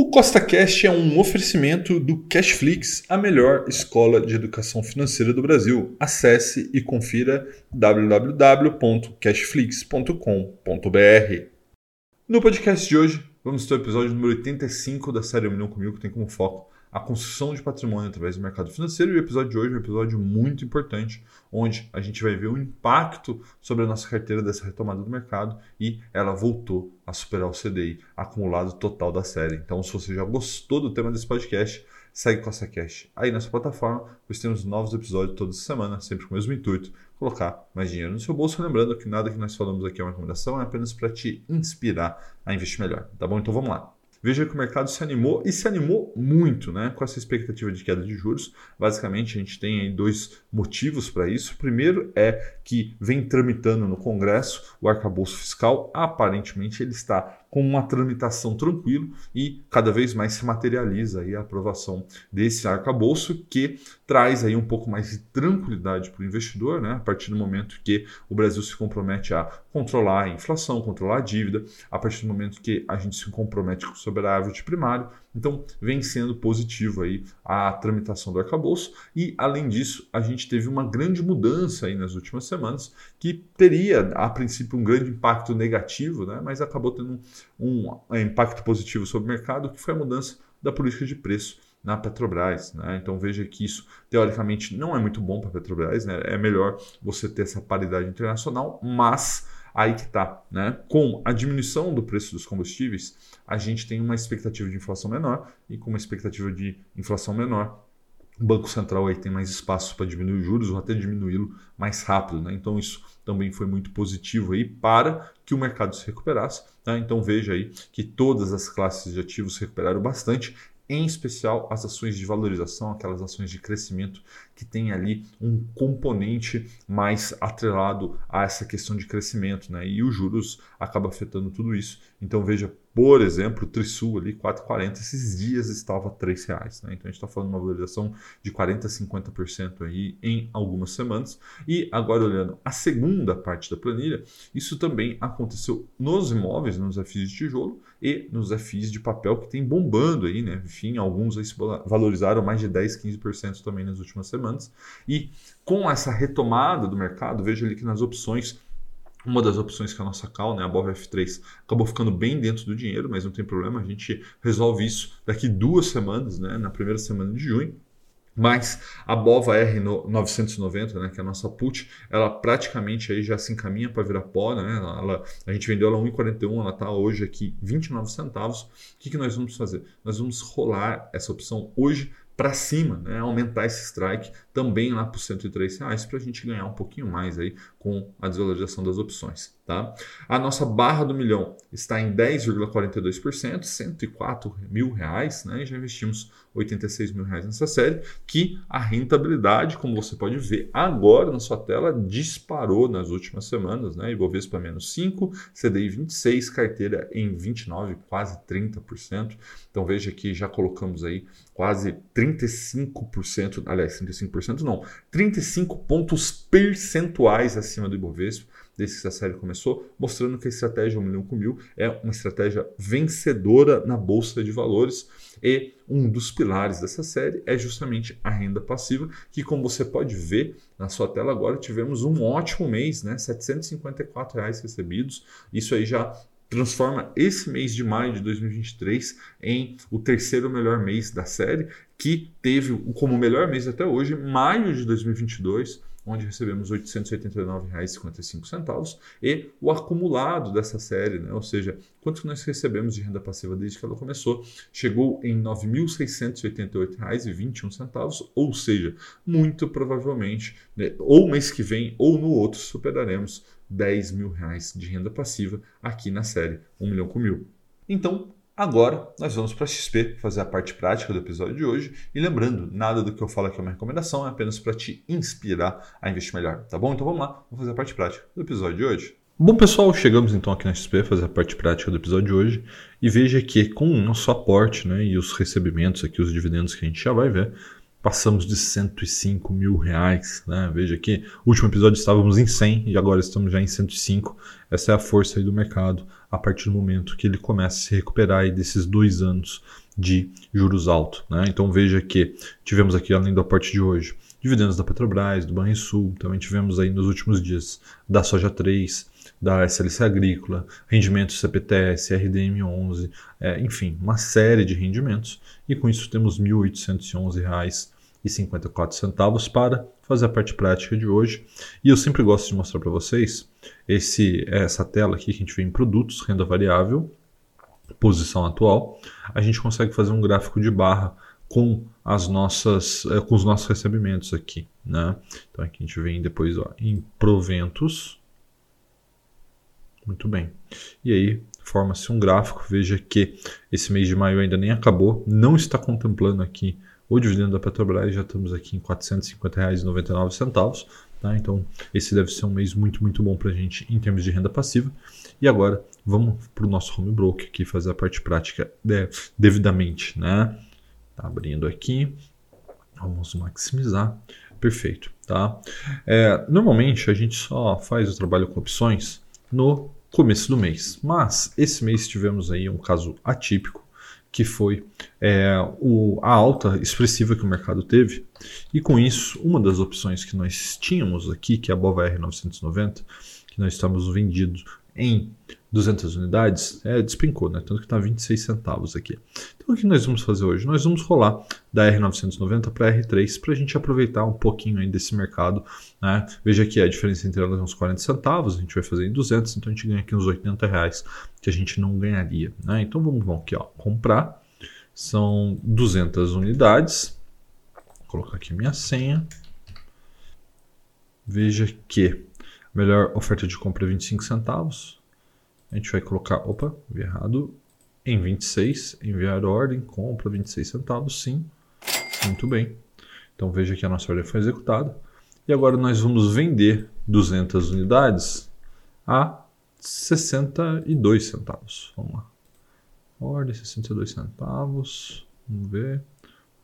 O CostaCast é um oferecimento do Cashflix, a melhor escola de educação financeira do Brasil. Acesse e confira www.cashflix.com.br. No podcast de hoje, vamos ter o episódio número 85 da série Milhão Comigo, que tem como foco a construção de patrimônio através do mercado financeiro. E o episódio de hoje é um episódio muito importante, onde a gente vai ver o impacto sobre a nossa carteira dessa retomada do mercado e ela voltou a superar o CDI acumulado total da série. Então, se você já gostou do tema desse podcast, segue com essa cash aí nessa plataforma, pois temos novos episódios toda semana, sempre com o mesmo intuito, colocar mais dinheiro no seu bolso. Lembrando que nada que nós falamos aqui é uma recomendação, é apenas para te inspirar a investir melhor. Tá bom? Então vamos lá. Veja que o mercado se animou e se animou muito né, com essa expectativa de queda de juros. Basicamente, a gente tem dois motivos para isso. O primeiro é que vem tramitando no Congresso o arcabouço fiscal. Aparentemente, ele está com uma tramitação tranquila e cada vez mais se materializa aí a aprovação desse arcabouço que traz aí um pouco mais de tranquilidade para o investidor, né? A partir do momento que o Brasil se compromete a controlar a inflação, controlar a dívida, a partir do momento que a gente se compromete com o superávit primário, então, vem sendo positivo aí a tramitação do arcabouço e, além disso, a gente teve uma grande mudança aí nas últimas semanas que teria, a princípio, um grande impacto negativo, né? mas acabou tendo um, um impacto positivo sobre o mercado, que foi a mudança da política de preço na Petrobras. Né? Então veja que isso, teoricamente, não é muito bom para a Petrobras, né? é melhor você ter essa paridade internacional, mas Aí que está, né? Com a diminuição do preço dos combustíveis, a gente tem uma expectativa de inflação menor e com uma expectativa de inflação menor, o Banco Central aí tem mais espaço para diminuir os juros ou até diminuí-lo mais rápido, né? Então isso também foi muito positivo aí para que o mercado se recuperasse. Tá? Então veja aí que todas as classes de ativos recuperaram bastante em especial as ações de valorização, aquelas ações de crescimento que tem ali um componente mais atrelado a essa questão de crescimento, né? E os juros acaba afetando tudo isso. Então veja, por exemplo, o Trisul ali 4,40 esses dias estava R$ reais, né? Então a gente está falando de uma valorização de 40 a 50% aí em algumas semanas. E agora olhando a segunda parte da planilha, isso também aconteceu nos imóveis, nos FIs de tijolo e nos FIs de papel que tem bombando aí, né? Enfim, alguns aí se valorizaram mais de 10, 15% também nas últimas semanas. E com essa retomada do mercado, veja ali que nas opções uma das opções que é a nossa call, né, a BOV F3, acabou ficando bem dentro do dinheiro, mas não tem problema, a gente resolve isso daqui duas semanas, né, na primeira semana de junho. Mas a BOVA R990, né, que é a nossa put, ela praticamente aí já se encaminha para virar pó. Né? Ela, ela, a gente vendeu ela 1,41, ela está hoje aqui 29 centavos. O que, que nós vamos fazer? Nós vamos rolar essa opção hoje para cima, né? aumentar esse strike também lá para os 103 reais para a gente ganhar um pouquinho mais aí com a desvalorização das opções. Tá? A nossa barra do milhão está em 10,42%, 104 mil reais, né? e já investimos 86 mil reais nessa série, que a rentabilidade, como você pode ver agora na sua tela, disparou nas últimas semanas, né? Ibovespa menos 5, CDI 26, carteira em 29, quase 30%. Então veja que já colocamos aí quase 35%, aliás, 35% não, 35 pontos percentuais acima do Ibovespa desde que a série começou, mostrando que a estratégia 1 milhão com mil é uma estratégia vencedora na bolsa de valores e um dos pilares dessa série é justamente a renda passiva, que como você pode ver na sua tela agora, tivemos um ótimo mês, né? 754 reais recebidos. Isso aí já transforma esse mês de maio de 2023 em o terceiro melhor mês da série, que teve como melhor mês até hoje maio de 2022 onde recebemos R$ 889,55 e o acumulado dessa série, né? ou seja, quanto que nós recebemos de renda passiva desde que ela começou, chegou em R$ 9.688,21, ou seja, muito provavelmente, né? ou mês que vem ou no outro, superaremos 10 mil reais de renda passiva aqui na série 1 milhão com mil. Então, Agora nós vamos para a XP fazer a parte prática do episódio de hoje. E lembrando, nada do que eu falo aqui é uma recomendação, é apenas para te inspirar a investir melhor, tá bom? Então vamos lá, vamos fazer a parte prática do episódio de hoje. Bom, pessoal, chegamos então aqui na XP fazer a parte prática do episódio de hoje e veja que com o nosso aporte né, e os recebimentos aqui, os dividendos que a gente já vai ver, passamos de 105 mil reais. Né? Veja que no último episódio estávamos em 100 e agora estamos já em 105. Essa é a força do mercado, a partir do momento que ele começa a se recuperar aí desses dois anos de juros altos. Né? Então veja que tivemos aqui, além do aporte de hoje, dividendos da Petrobras, do Banrisul, também tivemos aí nos últimos dias da Soja 3, da SLC Agrícola, rendimentos CPTS, RDM11, é, enfim, uma série de rendimentos. E com isso temos R$ 1.811,54 para fazer a parte prática de hoje. E eu sempre gosto de mostrar para vocês esse, essa tela aqui que a gente vê em produtos, renda variável, posição atual. A gente consegue fazer um gráfico de barra com as nossas é, com os nossos recebimentos aqui, né? Então aqui a gente vem depois ó, em proventos muito bem. E aí forma-se um gráfico. Veja que esse mês de maio ainda nem acabou. Não está contemplando aqui o dividendo da Petrobras. Já estamos aqui em R$ 450,99. Tá? Então esse deve ser um mês muito, muito bom para a gente em termos de renda passiva. E agora vamos para o nosso home broker aqui fazer a parte prática é, devidamente. Né? Tá abrindo aqui. Vamos maximizar. Perfeito. Tá? É, normalmente a gente só faz o trabalho com opções no começo do mês. Mas esse mês tivemos aí um caso atípico, que foi é, o, a alta expressiva que o mercado teve. E com isso, uma das opções que nós tínhamos aqui, que é a BOVA R990, que nós estamos vendidos em 200 unidades, é, despencou, né? Tanto que está 26 centavos aqui. Então o que nós vamos fazer hoje? Nós vamos rolar da R990 para a R3 para a gente aproveitar um pouquinho aí desse mercado. Né? Veja que a diferença entre elas é uns 40 centavos, a gente vai fazer em 200, então a gente ganha aqui uns 80 reais que a gente não ganharia. Né? Então vamos, vamos aqui, ó, comprar. São 200 unidades. Vou colocar aqui minha senha. Veja que a melhor oferta de compra é 25 centavos. A gente vai colocar, opa, vi errado, em 26, enviar ordem, compra 26 centavos, sim. Muito bem. Então veja que a nossa ordem foi executada. E agora nós vamos vender 200 unidades a 62 centavos. Vamos lá. Ordem 62 centavos. Vamos ver.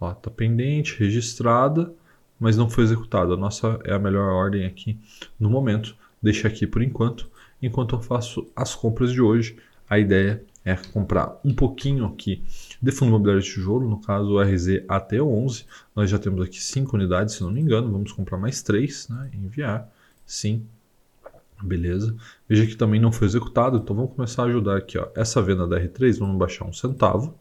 Ó, tá pendente, registrada, mas não foi executada. A nossa é a melhor ordem aqui no momento. Deixa aqui por enquanto. Enquanto eu faço as compras de hoje, a ideia é comprar um pouquinho aqui de fundo imobiliário de tijolo, no caso o RZ AT11. Nós já temos aqui 5 unidades, se não me engano, vamos comprar mais 3, né? enviar, sim, beleza. Veja que também não foi executado, então vamos começar a ajudar aqui. Ó. Essa venda da R3, vamos baixar um centavo,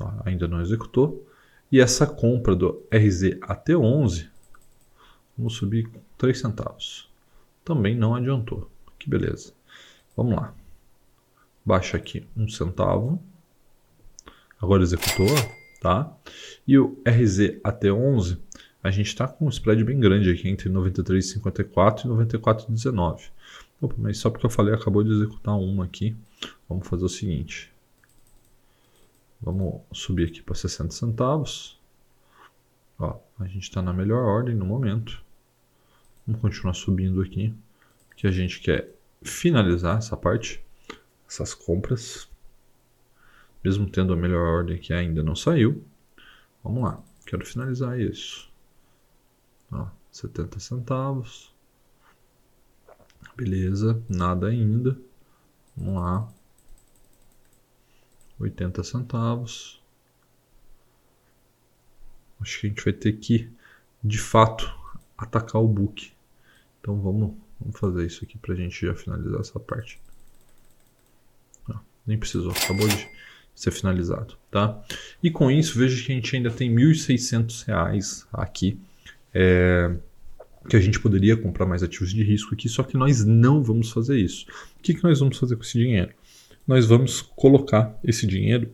ó, ainda não executou. E essa compra do RZ AT11, vamos subir 3 centavos, também não adiantou. Que beleza. Vamos lá baixa aqui um centavo. Agora executou, tá? E o RZ até 11, a gente está com um spread bem grande aqui entre 93,54 e 94,19. Opa, mas só porque eu falei acabou de executar uma aqui. Vamos fazer o seguinte. Vamos subir aqui para 60 centavos. Ó, a gente está na melhor ordem no momento. Vamos continuar subindo aqui, que a gente quer finalizar essa parte essas compras, mesmo tendo a melhor ordem que ainda não saiu. Vamos lá, quero finalizar isso. Ó, 70 centavos. Beleza, nada ainda. Vamos lá. 80 centavos. Acho que a gente vai ter que, de fato, atacar o book. Então vamos, vamos fazer isso aqui para a gente já finalizar essa parte nem precisou, acabou de ser finalizado, tá? E com isso, veja que a gente ainda tem R$ 1.600 aqui, é, que a gente poderia comprar mais ativos de risco aqui, só que nós não vamos fazer isso. O que, que nós vamos fazer com esse dinheiro? Nós vamos colocar esse dinheiro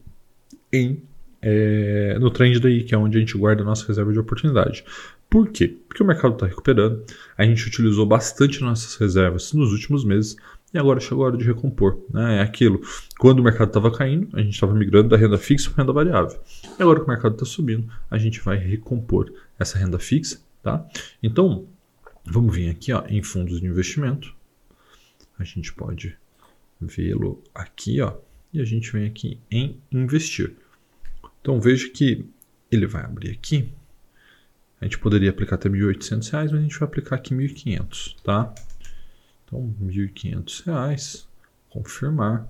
em é, no trend daí, que é onde a gente guarda a nossa reserva de oportunidade. Por quê? Porque o mercado está recuperando, a gente utilizou bastante nossas reservas nos últimos meses, e agora chegou a hora de recompor. Né? É aquilo. Quando o mercado estava caindo, a gente estava migrando da renda fixa para renda variável. E agora que o mercado está subindo, a gente vai recompor essa renda fixa. Tá? Então, vamos vir aqui ó, em fundos de investimento. A gente pode vê-lo aqui, ó, e a gente vem aqui em investir. Então veja que ele vai abrir aqui. A gente poderia aplicar até R$ 1.800, mas a gente vai aplicar aqui R$ 1.500, tá? Então, R$ 1.500. confirmar.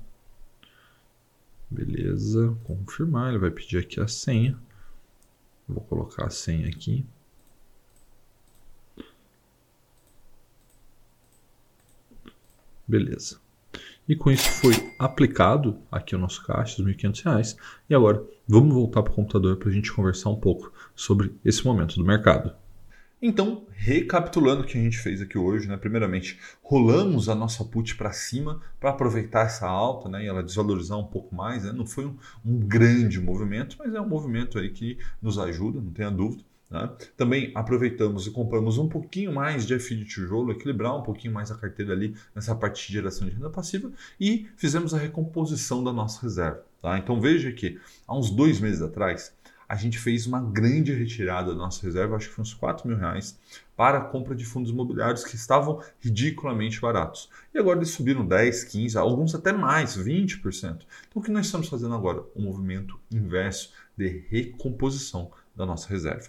Beleza, confirmar. Ele vai pedir aqui a senha. Vou colocar a senha aqui. Beleza. E com isso foi aplicado aqui o nosso caixa, os R$ 1.500. E agora vamos voltar para o computador para a gente conversar um pouco sobre esse momento do mercado. Então, recapitulando o que a gente fez aqui hoje, né? primeiramente, rolamos a nossa put para cima para aproveitar essa alta né? e ela desvalorizar um pouco mais. Né? Não foi um, um grande movimento, mas é um movimento aí que nos ajuda, não tenha dúvida. Né? Também aproveitamos e compramos um pouquinho mais de FI de tijolo, equilibrar um pouquinho mais a carteira ali nessa parte de geração de renda passiva e fizemos a recomposição da nossa reserva. Tá? Então veja que há uns dois meses atrás a gente fez uma grande retirada da nossa reserva, acho que foi uns 4 mil reais, para a compra de fundos imobiliários que estavam ridiculamente baratos. E agora eles subiram 10, 15, alguns até mais, 20%. Então o que nós estamos fazendo agora? Um movimento inverso de recomposição da nossa reserva.